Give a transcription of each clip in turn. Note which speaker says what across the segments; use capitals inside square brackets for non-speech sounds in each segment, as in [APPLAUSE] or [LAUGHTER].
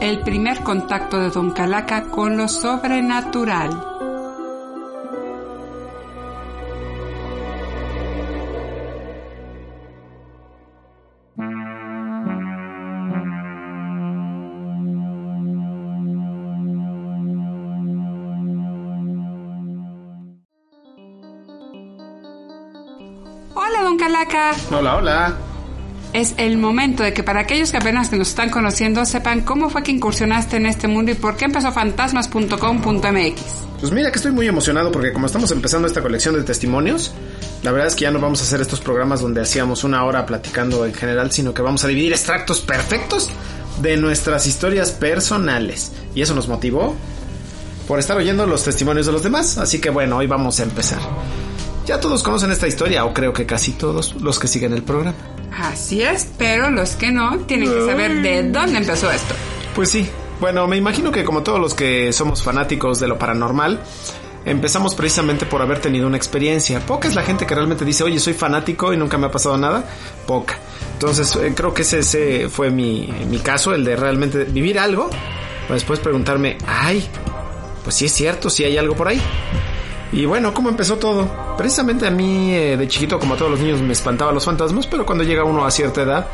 Speaker 1: El primer contacto de Don Calaca con lo sobrenatural. Hola, Don Calaca.
Speaker 2: Hola, hola.
Speaker 1: Es el momento de que para aquellos que apenas nos están conociendo sepan cómo fue que incursionaste en este mundo y por qué empezó fantasmas.com.mx.
Speaker 2: Pues mira que estoy muy emocionado porque como estamos empezando esta colección de testimonios, la verdad es que ya no vamos a hacer estos programas donde hacíamos una hora platicando en general, sino que vamos a dividir extractos perfectos de nuestras historias personales. Y eso nos motivó por estar oyendo los testimonios de los demás. Así que bueno, hoy vamos a empezar. Ya todos conocen esta historia, o creo que casi todos los que siguen el programa.
Speaker 1: Así es, pero los que no tienen que saber de dónde empezó esto.
Speaker 2: Pues sí. Bueno, me imagino que como todos los que somos fanáticos de lo paranormal, empezamos precisamente por haber tenido una experiencia. Poca es la gente que realmente dice, oye, soy fanático y nunca me ha pasado nada. Poca. Entonces, eh, creo que ese, ese fue mi, mi caso, el de realmente vivir algo, para después preguntarme, ay, pues sí es cierto, sí hay algo por ahí. Y bueno, ¿cómo empezó todo? Precisamente a mí eh, de chiquito, como a todos los niños, me espantaban los fantasmas, pero cuando llega uno a cierta edad,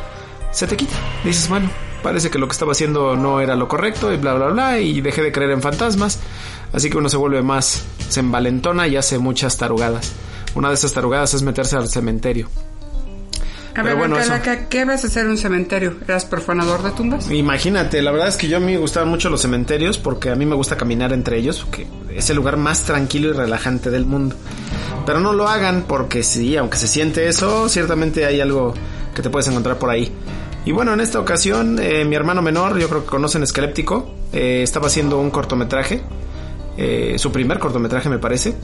Speaker 2: se te quita. Dices, bueno, parece que lo que estaba haciendo no era lo correcto y bla, bla, bla, y dejé de creer en fantasmas. Así que uno se vuelve más, se envalentona y hace muchas tarugadas. Una de esas tarugadas es meterse al cementerio.
Speaker 1: A ver, bueno, Calaca, ¿qué vas a hacer en un cementerio? ¿Eras profanador de tumbas?
Speaker 2: Imagínate, la verdad es que yo a mí me gustaban mucho los cementerios porque a mí me gusta caminar entre ellos, que es el lugar más tranquilo y relajante del mundo. Pero no lo hagan porque sí, aunque se siente eso, ciertamente hay algo que te puedes encontrar por ahí. Y bueno, en esta ocasión, eh, mi hermano menor, yo creo que conocen Esqueléptico, eh, estaba haciendo un cortometraje, eh, su primer cortometraje me parece,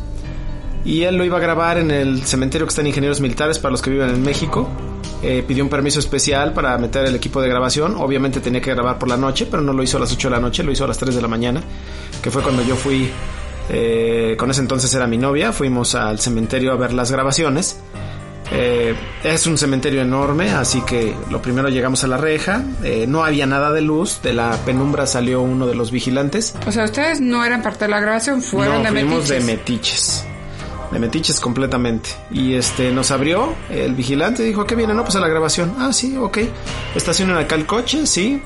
Speaker 2: y él lo iba a grabar en el cementerio que está en Ingenieros Militares para los que viven en México. Eh, pidió un permiso especial para meter el equipo de grabación. Obviamente tenía que grabar por la noche, pero no lo hizo a las 8 de la noche, lo hizo a las 3 de la mañana, que fue cuando yo fui, eh, con ese entonces era mi novia, fuimos al cementerio a ver las grabaciones. Eh, es un cementerio enorme, así que lo primero llegamos a la reja, eh, no había nada de luz, de la penumbra salió uno de los vigilantes.
Speaker 1: O sea, ustedes no eran parte de la grabación, fueron
Speaker 2: no,
Speaker 1: de
Speaker 2: fuimos
Speaker 1: metiches.
Speaker 2: de metiches. De metiches completamente. Y este nos abrió el vigilante dijo, ¿a qué viene? No, pues a la grabación. Ah, sí, ok. Estacionan acá el coche, sí.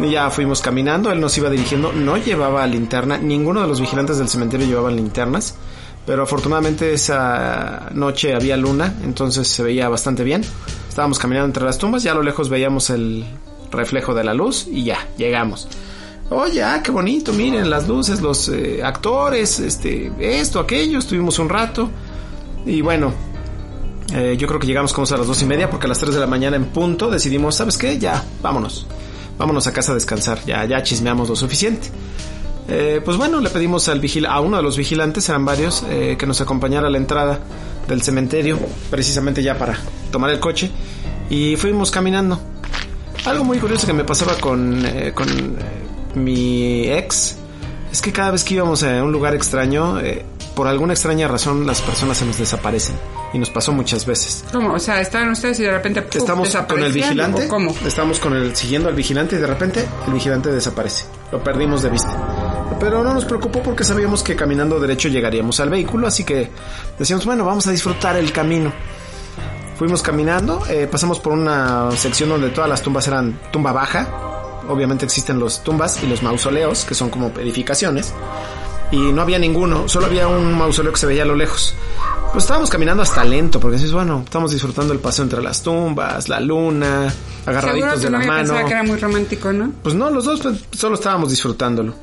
Speaker 2: Y ya fuimos caminando, él nos iba dirigiendo, no llevaba linterna, ninguno de los vigilantes del cementerio llevaban linternas, pero afortunadamente esa noche había luna, entonces se veía bastante bien. Estábamos caminando entre las tumbas, ya a lo lejos veíamos el reflejo de la luz y ya, llegamos. Oye, ah, qué bonito, miren las luces, los eh, actores, este, esto, aquello, estuvimos un rato. Y bueno, eh, yo creo que llegamos como a las dos y media, porque a las 3 de la mañana en punto decidimos, ¿sabes qué? Ya, vámonos. Vámonos a casa a descansar, ya, ya chismeamos lo suficiente. Eh, pues bueno, le pedimos al vigil a uno de los vigilantes, eran varios, eh, que nos acompañara a la entrada del cementerio, precisamente ya para tomar el coche. Y fuimos caminando. Algo muy curioso que me pasaba con, con mi ex es que cada vez que íbamos a un lugar extraño, eh, por alguna extraña razón las personas se nos desaparecen. Y nos pasó muchas veces.
Speaker 1: ¿Cómo? O sea, estaban ustedes y de repente ¡puf!
Speaker 2: Estamos con el vigilante.
Speaker 1: ¿o ¿Cómo?
Speaker 2: Estamos con el siguiendo al vigilante y de repente el vigilante desaparece. Lo perdimos de vista. Pero no nos preocupó porque sabíamos que caminando derecho llegaríamos al vehículo, así que decíamos, bueno, vamos a disfrutar el camino. Fuimos caminando, eh, pasamos por una sección donde todas las tumbas eran tumba baja. Obviamente existen los tumbas y los mausoleos, que son como edificaciones. Y no había ninguno, solo había un mausoleo que se veía a lo lejos. Pues estábamos caminando hasta lento, porque dices, bueno, estamos disfrutando el paseo entre las tumbas, la luna,
Speaker 1: Seguro
Speaker 2: agarraditos
Speaker 1: tu
Speaker 2: de la
Speaker 1: novia
Speaker 2: mano.
Speaker 1: pensaba que era muy romántico, ¿no?
Speaker 2: Pues no, los dos pues, solo estábamos disfrutándolo.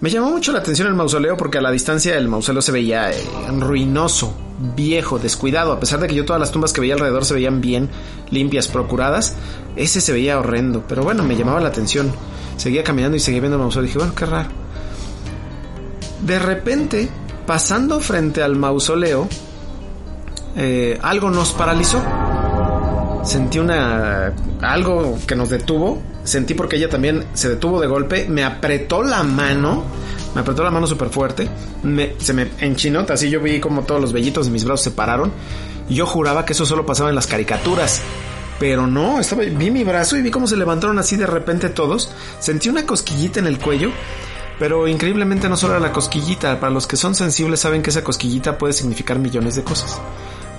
Speaker 2: Me llamó mucho la atención el mausoleo porque a la distancia el mausoleo se veía eh, ruinoso, viejo, descuidado. A pesar de que yo todas las tumbas que veía alrededor se veían bien, limpias, procuradas, ese se veía horrendo. Pero bueno, me llamaba la atención. Seguía caminando y seguía viendo el mausoleo. Dije, bueno, qué raro. De repente, pasando frente al mausoleo, eh, algo nos paralizó. Sentí una algo que nos detuvo. Sentí porque ella también se detuvo de golpe. Me apretó la mano. Me apretó la mano súper fuerte. Me, se me enchinó. Así yo vi como todos los vellitos de mis brazos se pararon. Yo juraba que eso solo pasaba en las caricaturas. Pero no, estaba, vi mi brazo y vi cómo se levantaron así de repente todos. Sentí una cosquillita en el cuello. Pero increíblemente no solo era la cosquillita. Para los que son sensibles saben que esa cosquillita puede significar millones de cosas.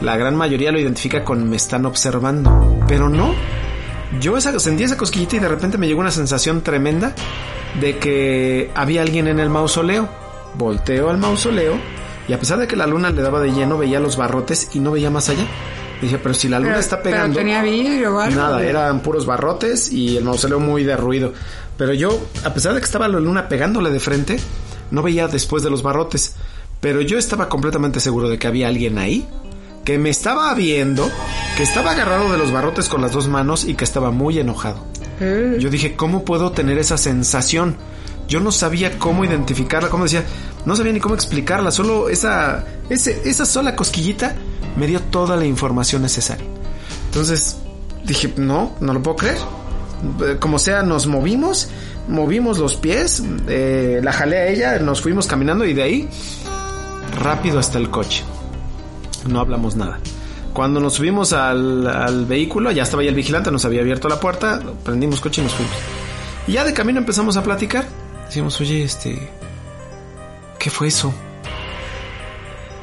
Speaker 2: La gran mayoría lo identifica con me están observando. Pero no. Yo esa, sentí esa cosquillita y de repente me llegó una sensación tremenda de que había alguien en el mausoleo. Volteo al mausoleo y a pesar de que la luna le daba de lleno, veía los barrotes y no veía más allá. Dije, pero si la luna está pegando.
Speaker 1: Pero tenía vidrio.
Speaker 2: Nada, eran puros barrotes y el mausoleo muy derruido. Pero yo, a pesar de que estaba la luna pegándole de frente, no veía después de los barrotes. Pero yo estaba completamente seguro de que había alguien ahí, que me estaba viendo, que estaba agarrado de los barrotes con las dos manos y que estaba muy enojado.
Speaker 1: Mm.
Speaker 2: Yo dije, ¿cómo puedo tener esa sensación? Yo no sabía cómo identificarla, como decía, no sabía ni cómo explicarla, solo esa, ese, esa sola cosquillita me dio toda la información necesaria. Entonces dije, no, no lo puedo creer. Como sea, nos movimos, movimos los pies, eh, la jalé a ella, nos fuimos caminando y de ahí rápido hasta el coche. No hablamos nada. Cuando nos subimos al, al vehículo, ya estaba ya el vigilante, nos había abierto la puerta, prendimos coche y nos fuimos. Y ya de camino empezamos a platicar. Decimos, oye, este, ¿qué fue eso?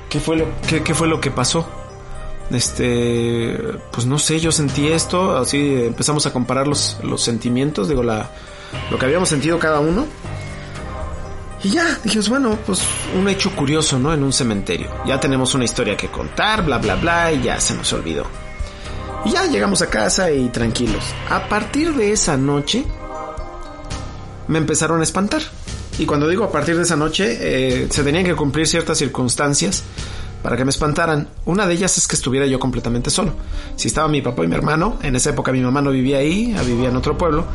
Speaker 2: ¿Qué fue lo, qué, qué fue lo que pasó? Este, pues no sé, yo sentí esto, así empezamos a comparar los, los sentimientos, digo, la, lo que habíamos sentido cada uno. Y ya, dijimos, bueno, pues un hecho curioso, ¿no? En un cementerio. Ya tenemos una historia que contar, bla, bla, bla, y ya se nos olvidó. Y ya llegamos a casa y tranquilos. A partir de esa noche, me empezaron a espantar. Y cuando digo a partir de esa noche, eh, se tenían que cumplir ciertas circunstancias para que me espantaran. Una de ellas es que estuviera yo completamente solo. Si estaba mi papá y mi hermano, en esa época mi mamá no vivía ahí, vivía en otro pueblo.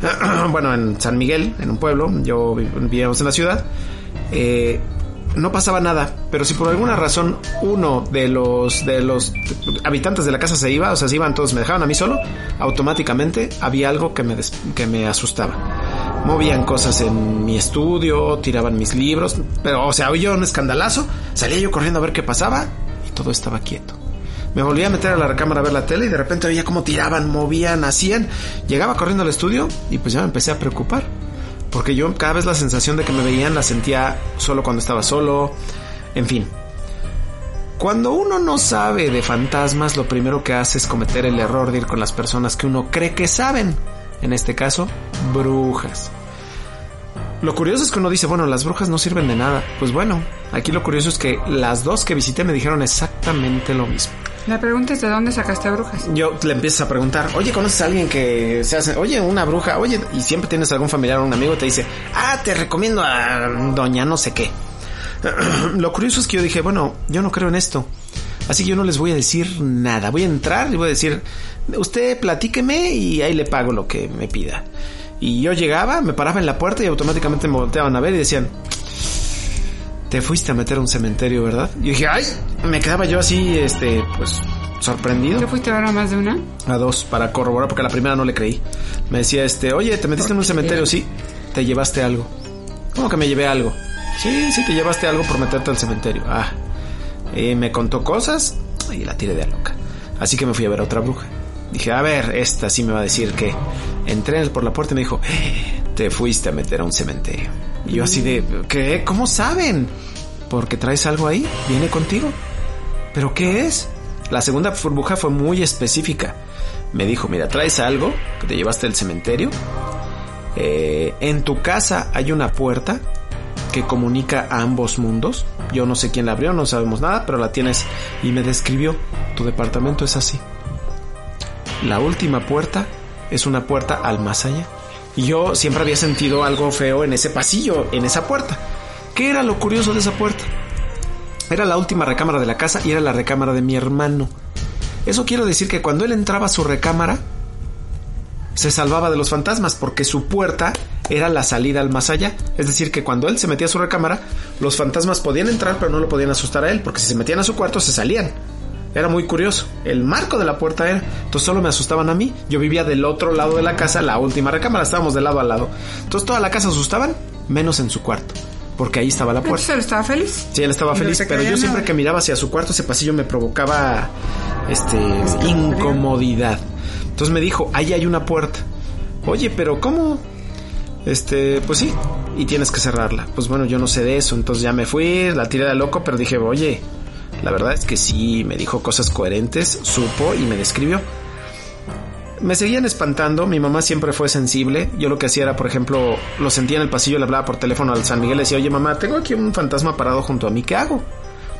Speaker 2: [CLEARS THROAT] bueno, en San Miguel, en un pueblo, yo vi- vivíamos en la ciudad. Eh, no pasaba nada, pero si por alguna razón uno de los de los habitantes de la casa se iba, o sea, se iban todos, me dejaban a mí solo, automáticamente había algo que me des- que me asustaba. Movían cosas en mi estudio, tiraban mis libros, pero o sea, oía un escandalazo, salía yo corriendo a ver qué pasaba y todo estaba quieto. Me volví a meter a la recámara a ver la tele y de repente veía cómo tiraban, movían, hacían. Llegaba corriendo al estudio y pues ya me empecé a preocupar. Porque yo cada vez la sensación de que me veían la sentía solo cuando estaba solo. En fin. Cuando uno no sabe de fantasmas, lo primero que hace es cometer el error de ir con las personas que uno cree que saben. En este caso, brujas. Lo curioso es que uno dice, bueno, las brujas no sirven de nada. Pues bueno, aquí lo curioso es que las dos que visité me dijeron exactamente lo mismo.
Speaker 1: La pregunta es de dónde sacaste brujas.
Speaker 2: Yo le empiezas a preguntar, oye, ¿conoces a alguien que se hace, oye, una bruja, oye, y siempre tienes algún familiar o un amigo te dice, ah, te recomiendo a doña no sé qué. [CLEARS THROAT] Lo curioso es que yo dije, bueno, yo no creo en esto. Así que yo no les voy a decir nada. Voy a entrar y voy a decir, usted platíqueme y ahí le pago lo que me pida. Y yo llegaba, me paraba en la puerta y automáticamente me volteaban a ver y decían, te fuiste a meter a un cementerio, ¿verdad? Y dije, ay, me quedaba yo así, este, pues, sorprendido
Speaker 1: ¿Tú fuiste a ver a más de una?
Speaker 2: a dos para corroborar porque a la primera no le creí. Me decía este, oye, ¿te metiste en un cementerio? Sí, te llevaste algo. ¿Cómo que me llevé algo? Sí, sí, te llevaste algo por meterte al cementerio. Ah, y me contó cosas y la tiré de loca. Así que me fui a ver a otra bruja. Dije, a ver, esta sí me va a decir que entré por la puerta y me dijo, "Eh, te fuiste a meter a un cementerio. Y yo así de, ¿qué? ¿Cómo saben? Porque traes algo ahí, viene contigo. ¿Pero qué es? La segunda burbuja fue muy específica. Me dijo, mira, traes algo que te llevaste del cementerio. Eh, en tu casa hay una puerta que comunica a ambos mundos. Yo no sé quién la abrió, no sabemos nada, pero la tienes y me describió. Tu departamento es así. La última puerta es una puerta al más allá. Y yo siempre había sentido algo feo en ese pasillo, en esa puerta. ¿Qué era lo curioso de esa puerta? Era la última recámara de la casa y era la recámara de mi hermano. Eso quiero decir que cuando él entraba a su recámara, se salvaba de los fantasmas porque su puerta era la salida al más allá. Es decir, que cuando él se metía a su recámara, los fantasmas podían entrar pero no lo podían asustar a él porque si se metían a su cuarto se salían. Era muy curioso. El marco de la puerta era. Entonces solo me asustaban a mí. Yo vivía del otro lado de la casa, la última recámara. Estábamos de lado a lado. Entonces toda la casa asustaban, menos en su cuarto. Porque ahí estaba la puerta.
Speaker 1: Él estaba feliz.
Speaker 2: Sí, él estaba feliz, pero yo siempre que miraba hacia su cuarto, ese pasillo me provocaba este incomodidad. Entonces me dijo, ahí hay una puerta. Oye, pero ¿cómo? Este, pues sí, y tienes que cerrarla. Pues bueno, yo no sé de eso, entonces ya me fui, la tiré de loco, pero dije, oye, la verdad es que sí, me dijo cosas coherentes, supo y me describió. Me seguían espantando, mi mamá siempre fue sensible. Yo lo que hacía era, por ejemplo, lo sentía en el pasillo, le hablaba por teléfono al San Miguel, le decía, oye mamá, tengo aquí un fantasma parado junto a mí, ¿qué hago?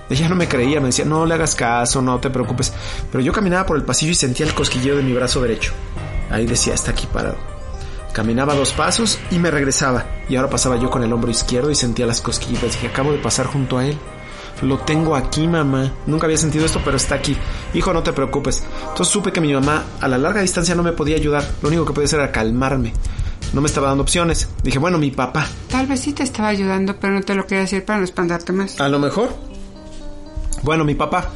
Speaker 2: Ella no me creía, me decía, no le hagas caso, no te preocupes. Pero yo caminaba por el pasillo y sentía el cosquilleo de mi brazo derecho. Ahí decía, está aquí parado. Caminaba dos pasos y me regresaba. Y ahora pasaba yo con el hombro izquierdo y sentía las cosquillitas. Dije, acabo de pasar junto a él. Lo tengo aquí, mamá. Nunca había sentido esto, pero está aquí. Hijo, no te preocupes. Entonces supe que mi mamá a la larga distancia no me podía ayudar. Lo único que podía hacer era calmarme. No me estaba dando opciones. Dije, bueno, mi papá.
Speaker 1: Tal vez sí te estaba ayudando, pero no te lo quería decir para no espantarte más.
Speaker 2: A lo mejor. Bueno, mi papá.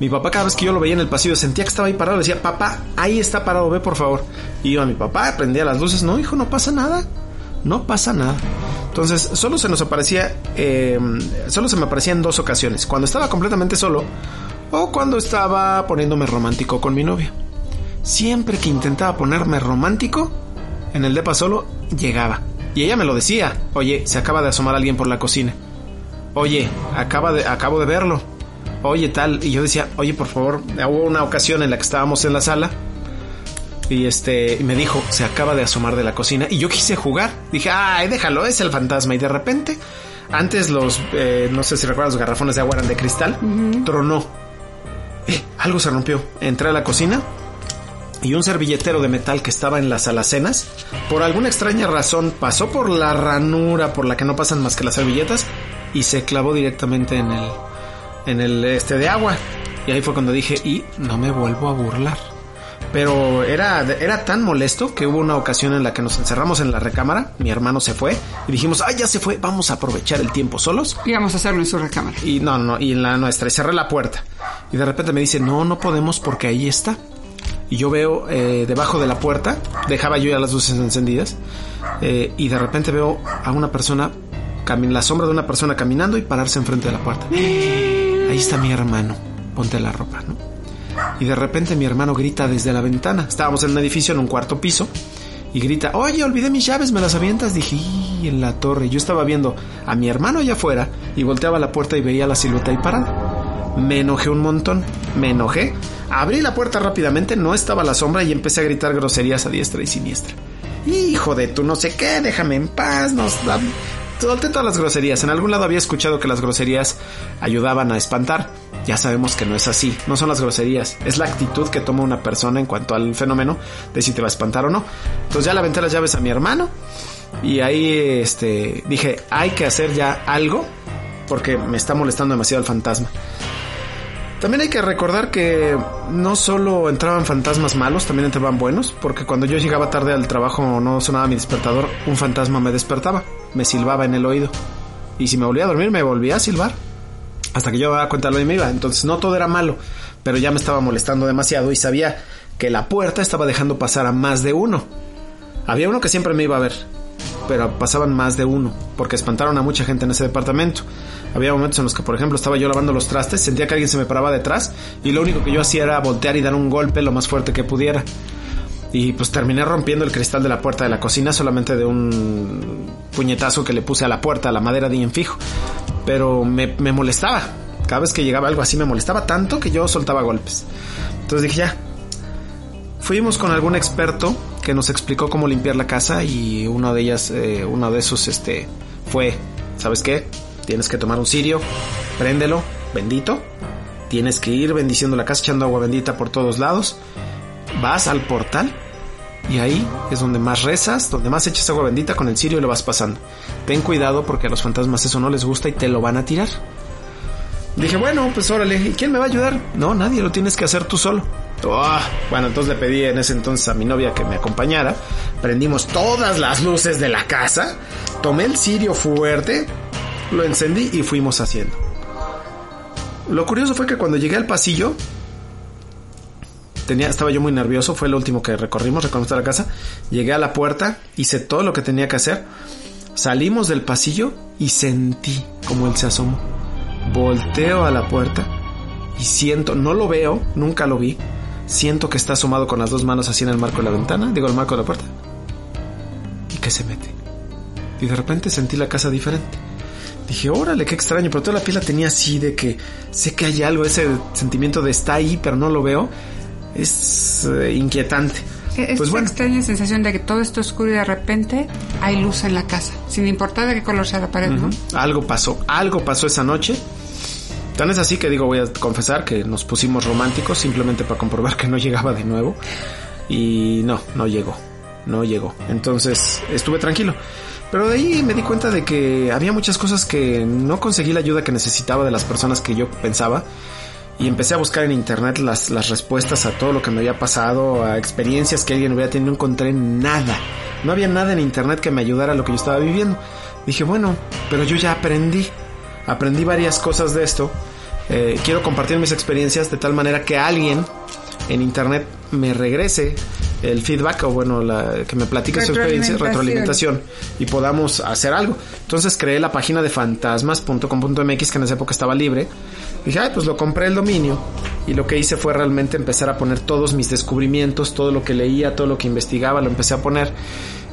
Speaker 2: Mi papá cada vez que yo lo veía en el pasillo sentía que estaba ahí parado. Le decía, papá, ahí está parado, ve por favor. Y iba a mi papá, prendía las luces. No, hijo, no pasa nada. No pasa nada. Entonces, solo se nos aparecía, eh, solo se me aparecía en dos ocasiones. Cuando estaba completamente solo o cuando estaba poniéndome romántico con mi novia. Siempre que intentaba ponerme romántico, en el depa solo, llegaba. Y ella me lo decía. Oye, se acaba de asomar alguien por la cocina. Oye, acaba de, acabo de verlo. Oye, tal. Y yo decía, oye, por favor, hubo una ocasión en la que estábamos en la sala y este me dijo, se acaba de asomar de la cocina. Y yo quise jugar. Dije, ay, déjalo, es el fantasma. Y de repente, antes los, eh, no sé si recuerdas, los garrafones de agua eran de cristal. Tronó. Eh, algo se rompió. Entré a la cocina y un servilletero de metal que estaba en las alacenas, por alguna extraña razón, pasó por la ranura por la que no pasan más que las servilletas y se clavó directamente en el, en el este de agua. Y ahí fue cuando dije, y no me vuelvo a burlar pero era, era tan molesto que hubo una ocasión en la que nos encerramos en la recámara, mi hermano se fue y dijimos, ay, ya se fue, vamos a aprovechar el tiempo solos.
Speaker 1: Y vamos a hacerlo en su recámara.
Speaker 2: Y no, no, y en la nuestra, y cerré la puerta. Y de repente me dice, no, no podemos porque ahí está. Y yo veo eh, debajo de la puerta, dejaba yo ya las luces encendidas, eh, y de repente veo a una persona, la sombra de una persona caminando y pararse enfrente de la puerta. [GASPS] Ahí está mi hermano, ponte la ropa, ¿no? Y de repente mi hermano grita desde la ventana. Estábamos en un edificio en un cuarto piso y grita, oye, olvidé mis llaves, ¿me las avientas? Dije, en la torre. Yo estaba viendo a mi hermano allá afuera y volteaba la puerta y veía la silueta ahí parada. Me enojé un montón, me enojé. Abrí la puerta rápidamente, no estaba la sombra y empecé a gritar groserías a diestra y siniestra. Hijo de tú no sé qué, déjame en paz, nos solté todas las groserías. En algún lado había escuchado que las groserías ayudaban a espantar. Ya sabemos que no es así. No son las groserías. Es la actitud que toma una persona en cuanto al fenómeno de si te va a espantar o no. Entonces ya le aventé las llaves a mi hermano. Y ahí este, dije, hay que hacer ya algo porque me está molestando demasiado el fantasma. También hay que recordar que no solo entraban fantasmas malos, también entraban buenos, porque cuando yo llegaba tarde al trabajo no sonaba mi despertador, un fantasma me despertaba, me silbaba en el oído. Y si me volvía a dormir, me volvía a silbar. Hasta que yo daba cuenta de lo que me iba. Entonces no todo era malo, pero ya me estaba molestando demasiado y sabía que la puerta estaba dejando pasar a más de uno. Había uno que siempre me iba a ver, pero pasaban más de uno, porque espantaron a mucha gente en ese departamento. Había momentos en los que, por ejemplo, estaba yo lavando los trastes, sentía que alguien se me paraba detrás y lo único que yo hacía era voltear y dar un golpe lo más fuerte que pudiera. Y pues terminé rompiendo el cristal de la puerta de la cocina solamente de un puñetazo que le puse a la puerta, a la madera de fijo. Pero me, me molestaba. Cada vez que llegaba algo así me molestaba tanto que yo soltaba golpes. Entonces dije ya. Fuimos con algún experto que nos explicó cómo limpiar la casa y uno de ellas, eh, uno de esos, este, fue, ¿sabes qué? Tienes que tomar un cirio, préndelo, bendito. Tienes que ir bendiciendo la casa, echando agua bendita por todos lados. Vas al portal y ahí es donde más rezas, donde más echas agua bendita con el cirio y lo vas pasando. Ten cuidado porque a los fantasmas eso no les gusta y te lo van a tirar. Dije, bueno, pues órale, ¿y quién me va a ayudar? No, nadie, lo tienes que hacer tú solo. Ah, bueno, entonces le pedí en ese entonces a mi novia que me acompañara. Prendimos todas las luces de la casa. Tomé el cirio fuerte, lo encendí y fuimos haciendo. Lo curioso fue que cuando llegué al pasillo, tenía, estaba yo muy nervioso, fue lo último que recorrimos, recorrimos la casa, llegué a la puerta, hice todo lo que tenía que hacer, salimos del pasillo y sentí como él se asomó. Volteo a la puerta y siento, no lo veo, nunca lo vi, siento que está asomado con las dos manos así en el marco de la ventana, digo, el marco de la puerta, y que se mete. Y de repente sentí la casa diferente. Dije, órale, qué extraño, pero toda la piel la tenía así de que sé que hay algo, ese sentimiento de está ahí, pero no lo veo, es eh, inquietante.
Speaker 1: Es pues bueno. extraña sensación de que todo está oscuro y de repente hay luz en la casa, sin importar de qué color sea la pared, ¿no?
Speaker 2: Algo pasó, algo pasó esa noche. Tan es así que digo, voy a confesar que nos pusimos románticos simplemente para comprobar que no llegaba de nuevo. Y no, no llegó, no llegó. Entonces estuve tranquilo. Pero de ahí me di cuenta de que había muchas cosas que no conseguí la ayuda que necesitaba de las personas que yo pensaba. Y empecé a buscar en internet las, las respuestas a todo lo que me había pasado, a experiencias que alguien hubiera tenido. No encontré nada. No había nada en internet que me ayudara a lo que yo estaba viviendo. Dije, bueno, pero yo ya aprendí. Aprendí varias cosas de esto. Eh, quiero compartir mis experiencias de tal manera que alguien en internet me regrese el feedback o bueno, la, que me platique su experiencia, retroalimentación y podamos hacer algo. Entonces creé la página de fantasmas.com.mx que en esa época estaba libre. Dije, ay, pues lo compré el dominio y lo que hice fue realmente empezar a poner todos mis descubrimientos, todo lo que leía, todo lo que investigaba, lo empecé a poner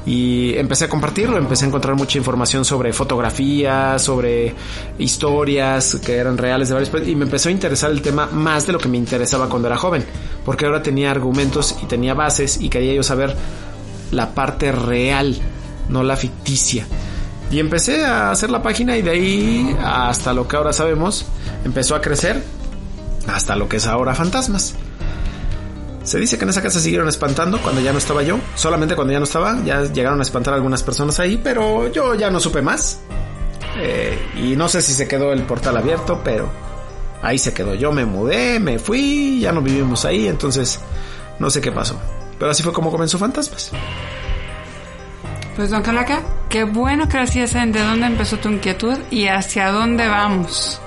Speaker 2: y empecé a compartirlo, empecé a encontrar mucha información sobre fotografías, sobre historias que eran reales de varios y me empezó a interesar el tema más de lo que me interesaba cuando era joven, porque ahora tenía argumentos y tenía bases y quería yo saber la parte real, no la ficticia. Y empecé a hacer la página y de ahí hasta lo que ahora sabemos empezó a crecer hasta lo que es ahora Fantasmas. Se dice que en esa casa siguieron espantando cuando ya no estaba yo. Solamente cuando ya no estaba, ya llegaron a espantar algunas personas ahí, pero yo ya no supe más. Eh, y no sé si se quedó el portal abierto, pero ahí se quedó. Yo me mudé, me fui, ya no vivimos ahí, entonces no sé qué pasó. Pero así fue como comenzó Fantasmas.
Speaker 1: Pues don Calaca, qué bueno que así saben de dónde empezó tu inquietud y hacia dónde vamos.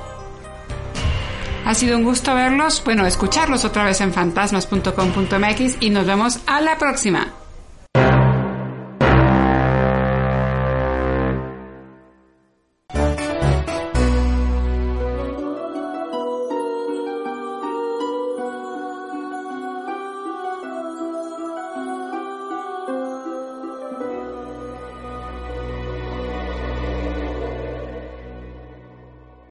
Speaker 1: Ha sido un gusto verlos, bueno, escucharlos otra vez en fantasmas.com.mx y nos vemos a la próxima.